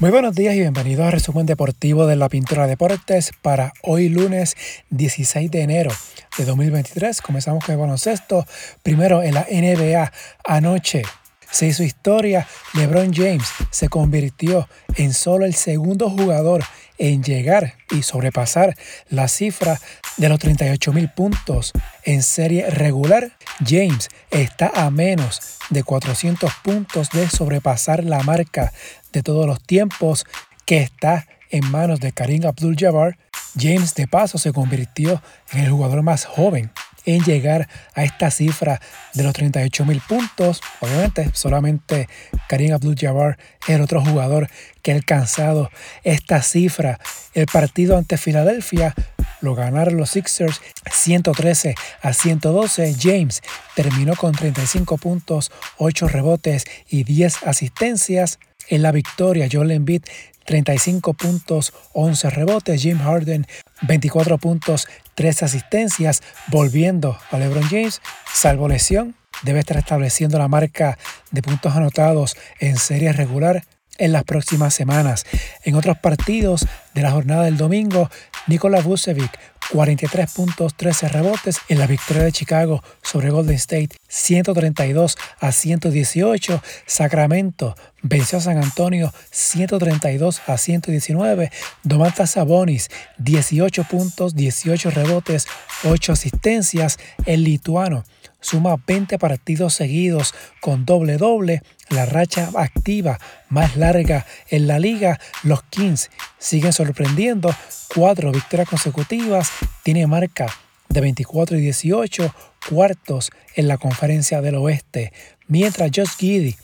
Muy buenos días y bienvenidos al resumen deportivo de la Pintura Deportes para hoy lunes 16 de enero de 2023. Comenzamos con el baloncesto. Primero en la NBA anoche. Se hizo historia, LeBron James se convirtió en solo el segundo jugador en llegar y sobrepasar la cifra de los 38 mil puntos en serie regular. James está a menos de 400 puntos de sobrepasar la marca de todos los tiempos que está en manos de Karim Abdul-Jabbar, James de paso se convirtió en el jugador más joven en llegar a esta cifra de los 38 mil puntos. Obviamente, solamente Karim Abdul-Jabbar es el otro jugador que ha alcanzado esta cifra. El partido ante Filadelfia lo ganaron los Sixers 113 a 112. James terminó con 35 puntos, 8 rebotes y 10 asistencias. En la victoria, Joel Embiid 35 puntos, 11 rebotes. Jim Harden 24 puntos, 3 asistencias. Volviendo a LeBron James, salvo lesión, debe estar estableciendo la marca de puntos anotados en serie regular en las próximas semanas. En otros partidos de la jornada del domingo, Nikola Vucevic 43 puntos, 13 rebotes en la victoria de Chicago sobre Golden State 132 a 118. Sacramento venció a San Antonio 132 a 119. Domantas Sabonis 18 puntos, 18 rebotes, 8 asistencias. El lituano suma 20 partidos seguidos con doble doble, la racha activa más larga en la liga. Los Kings siguen sorprendiendo, cuatro victorias consecutivas, tiene marca de 24 y 18 cuartos en la conferencia del oeste, mientras Josh Giddy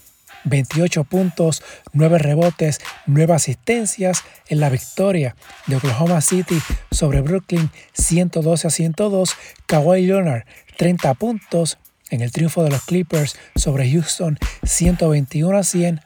28 puntos, 9 rebotes, 9 asistencias en la victoria de Oklahoma City sobre Brooklyn 112 a 102. Kawhi Leonard 30 puntos en el triunfo de los Clippers sobre Houston 121 a 100.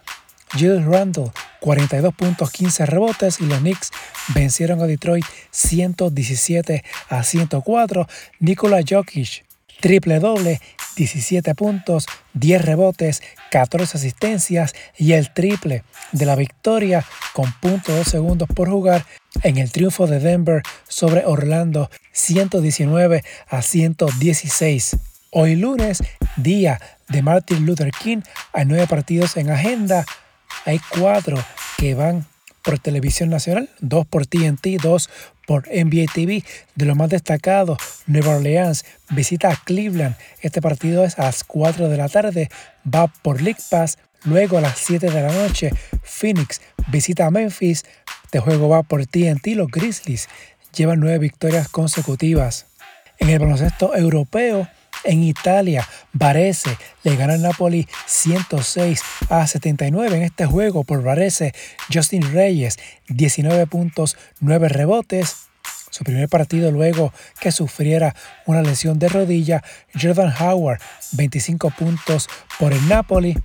Julius Randle 42 puntos, 15 rebotes y los Knicks vencieron a Detroit 117 a 104. Nikola Jokic triple doble, 17 puntos, 10 rebotes, 14 asistencias y el triple de la victoria con .2 segundos por jugar en el triunfo de Denver sobre Orlando 119 a 116. Hoy lunes, día de Martin Luther King, hay nueve partidos en agenda, hay cuatro que van por televisión nacional, dos por TNT, dos por NBA TV. De lo más destacado, Nueva Orleans visita a Cleveland. Este partido es a las 4 de la tarde, va por League Pass. Luego a las 7 de la noche, Phoenix visita a Memphis. Este juego va por TNT. Los Grizzlies llevan nueve victorias consecutivas. En el baloncesto europeo, en Italia, Varese le gana al Napoli 106 a 79 en este juego por Varese. Justin Reyes, 19 puntos, 9 rebotes. Su primer partido luego que sufriera una lesión de rodilla. Jordan Howard, 25 puntos por el Napoli.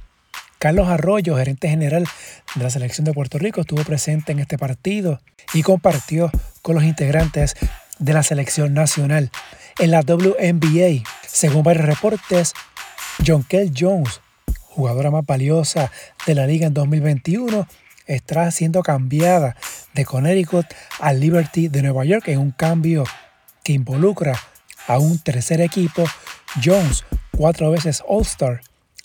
Carlos Arroyo, gerente general de la selección de Puerto Rico, estuvo presente en este partido y compartió con los integrantes de la selección nacional. En la WNBA, según varios reportes, John Kell Jones, jugadora más valiosa de la liga en 2021, estará siendo cambiada de Connecticut a Liberty de Nueva York en un cambio que involucra a un tercer equipo. Jones, cuatro veces All-Star,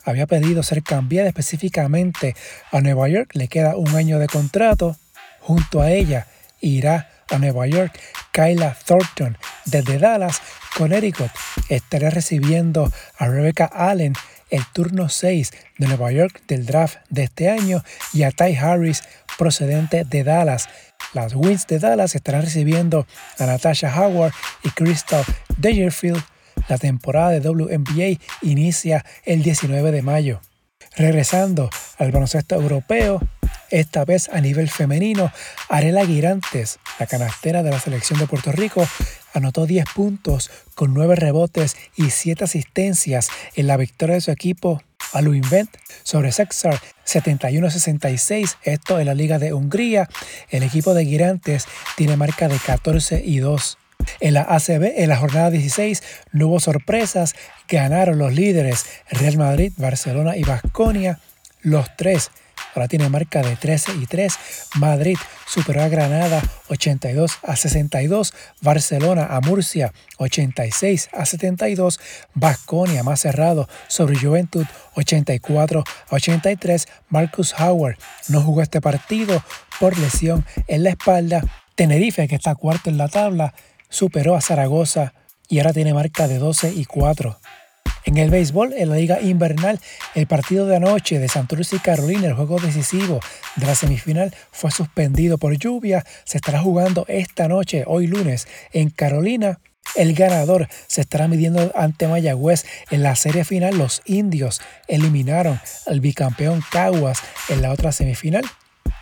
había pedido ser cambiada específicamente a Nueva York. Le queda un año de contrato. Junto a ella irá a Nueva York Kyla Thornton desde Dallas Connecticut estará recibiendo a Rebecca Allen el turno 6 de Nueva York del draft de este año y a Ty Harris procedente de Dallas. Las Wins de Dallas estarán recibiendo a Natasha Howard y Crystal Dangerfield. La temporada de WNBA inicia el 19 de mayo. Regresando al baloncesto europeo, esta vez a nivel femenino, Arela Girantes, la canastera de la selección de Puerto Rico, anotó 10 puntos con 9 rebotes y 7 asistencias en la victoria de su equipo a Invent sobre Sexar 71-66, esto en la Liga de Hungría. El equipo de Girantes tiene marca de 14 y 2. En la ACB, en la jornada 16, no hubo sorpresas. Ganaron los líderes Real Madrid, Barcelona y Vasconia. Los tres ahora tiene marca de 13 y 3. Madrid superó a Granada 82 a 62. Barcelona a Murcia 86 a 72. Basconia más cerrado sobre Juventud 84 a 83. Marcus Howard no jugó este partido por lesión en la espalda. Tenerife, que está cuarto en la tabla, superó a Zaragoza y ahora tiene marca de 12 y 4. En el béisbol, en la liga invernal, el partido de anoche de Santurce y Carolina, el juego decisivo de la semifinal, fue suspendido por lluvia. Se estará jugando esta noche, hoy lunes, en Carolina. El ganador se estará midiendo ante Mayagüez en la serie final. Los indios eliminaron al bicampeón Caguas en la otra semifinal.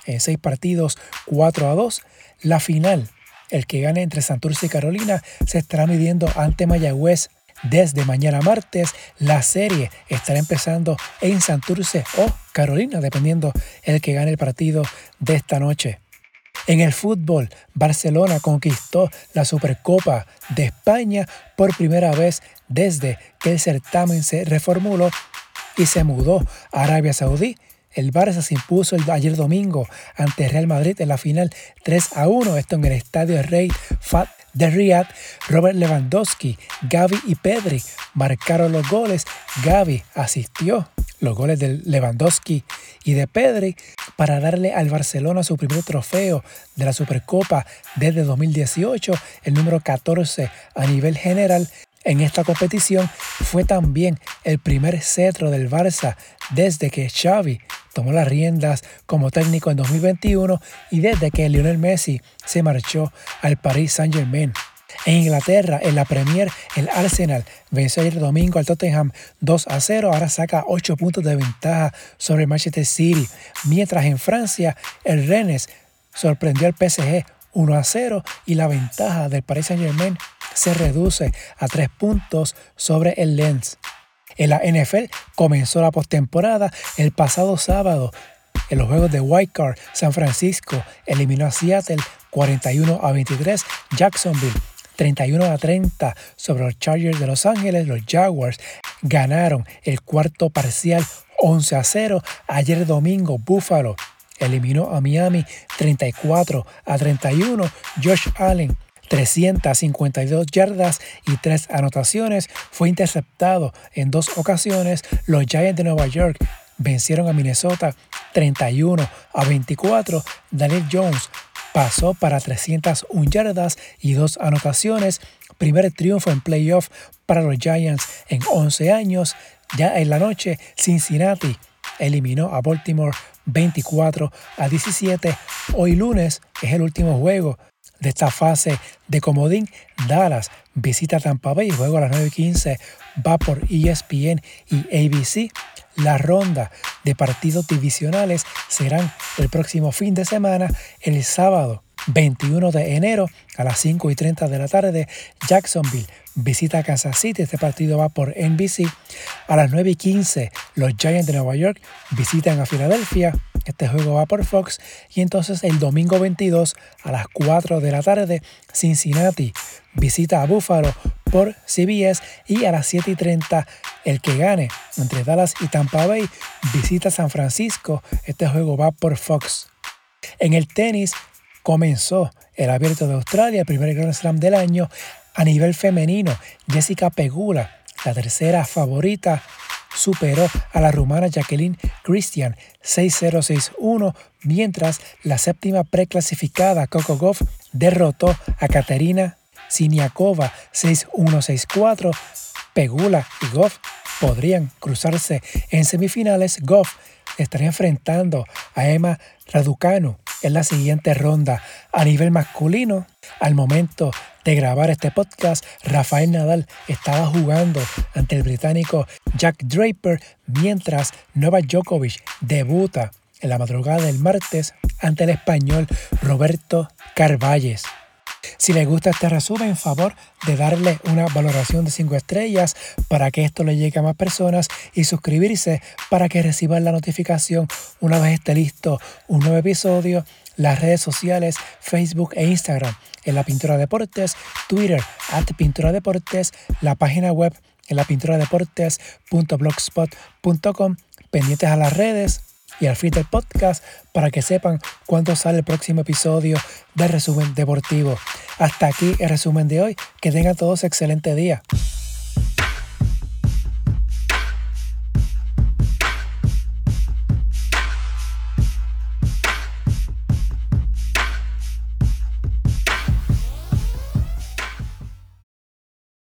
En seis partidos, 4 a 2. La final, el que gane entre Santurce y Carolina, se estará midiendo ante Mayagüez desde mañana martes, la serie estará empezando en Santurce o Carolina, dependiendo el que gane el partido de esta noche. En el fútbol, Barcelona conquistó la Supercopa de España por primera vez desde que el certamen se reformuló y se mudó a Arabia Saudí. El Barça se impuso ayer domingo ante Real Madrid en la final 3 a 1, esto en el estadio Rey Fat de Riyadh, Robert Lewandowski, Gaby y Pedri marcaron los goles. Gaby asistió los goles de Lewandowski y de Pedri para darle al Barcelona su primer trofeo de la Supercopa desde 2018, el número 14 a nivel general. En esta competición fue también el primer cetro del Barça desde que Xavi tomó las riendas como técnico en 2021 y desde que Lionel Messi se marchó al Paris Saint-Germain. En Inglaterra, en la Premier, el Arsenal venció ayer domingo al Tottenham 2 a 0, ahora saca 8 puntos de ventaja sobre Manchester City, mientras en Francia el Rennes sorprendió al PSG 1 a 0 y la ventaja del Paris Saint-Germain se reduce a 3 puntos sobre el Lens. En la NFL comenzó la postemporada el pasado sábado. En los juegos de Card, San Francisco eliminó a Seattle 41 a 23, Jacksonville 31 a 30 sobre los Chargers de Los Ángeles, los Jaguars ganaron el cuarto parcial 11 a 0. Ayer domingo Buffalo eliminó a Miami 34 a 31. Josh Allen 352 yardas y 3 anotaciones. Fue interceptado en dos ocasiones. Los Giants de Nueva York vencieron a Minnesota 31 a 24. Daniel Jones pasó para 301 yardas y 2 anotaciones. Primer triunfo en playoff para los Giants en 11 años. Ya en la noche, Cincinnati eliminó a Baltimore 24 a 17. Hoy lunes es el último juego de esta fase de comodín, Dallas visita Tampa Bay, juego a las 9.15 va por ESPN y ABC. La ronda de partidos divisionales serán el próximo fin de semana, el sábado 21 de enero a las 5 y 30 de la tarde, Jacksonville visita Kansas City. Este partido va por NBC. A las 9 y 15, los Giants de Nueva York visitan a Filadelfia. Este juego va por Fox. Y entonces el domingo 22 a las 4 de la tarde, Cincinnati visita a Buffalo por CBS. Y a las 7 y 30, el que gane entre Dallas y Tampa Bay visita San Francisco. Este juego va por Fox. En el tenis, comenzó el Abierto de Australia, el primer Grand Slam del año. A nivel femenino, Jessica Pegula, la tercera favorita, superó a la rumana Jacqueline Christian 6-0-6-1, mientras la séptima preclasificada Coco Goff derrotó a Katerina Siniakova 6-1-6-4. Pegula y Goff podrían cruzarse en semifinales. Goff estaría enfrentando a Emma Raducanu en la siguiente ronda. A nivel masculino, al momento de grabar este podcast, Rafael Nadal estaba jugando ante el británico Jack Draper, mientras Novak Djokovic debuta en la madrugada del martes ante el español Roberto Carvalles. Si les gusta este resumen, en favor de darle una valoración de 5 estrellas para que esto le llegue a más personas y suscribirse para que reciban la notificación una vez esté listo un nuevo episodio. Las redes sociales, Facebook e Instagram en la Pintura Deportes, Twitter at Pintura Deportes, la página web en la pintura deportes.blogspot.com, pendientes a las redes y al feed del podcast para que sepan cuándo sale el próximo episodio de Resumen Deportivo. Hasta aquí el resumen de hoy. Que tengan todos excelente día.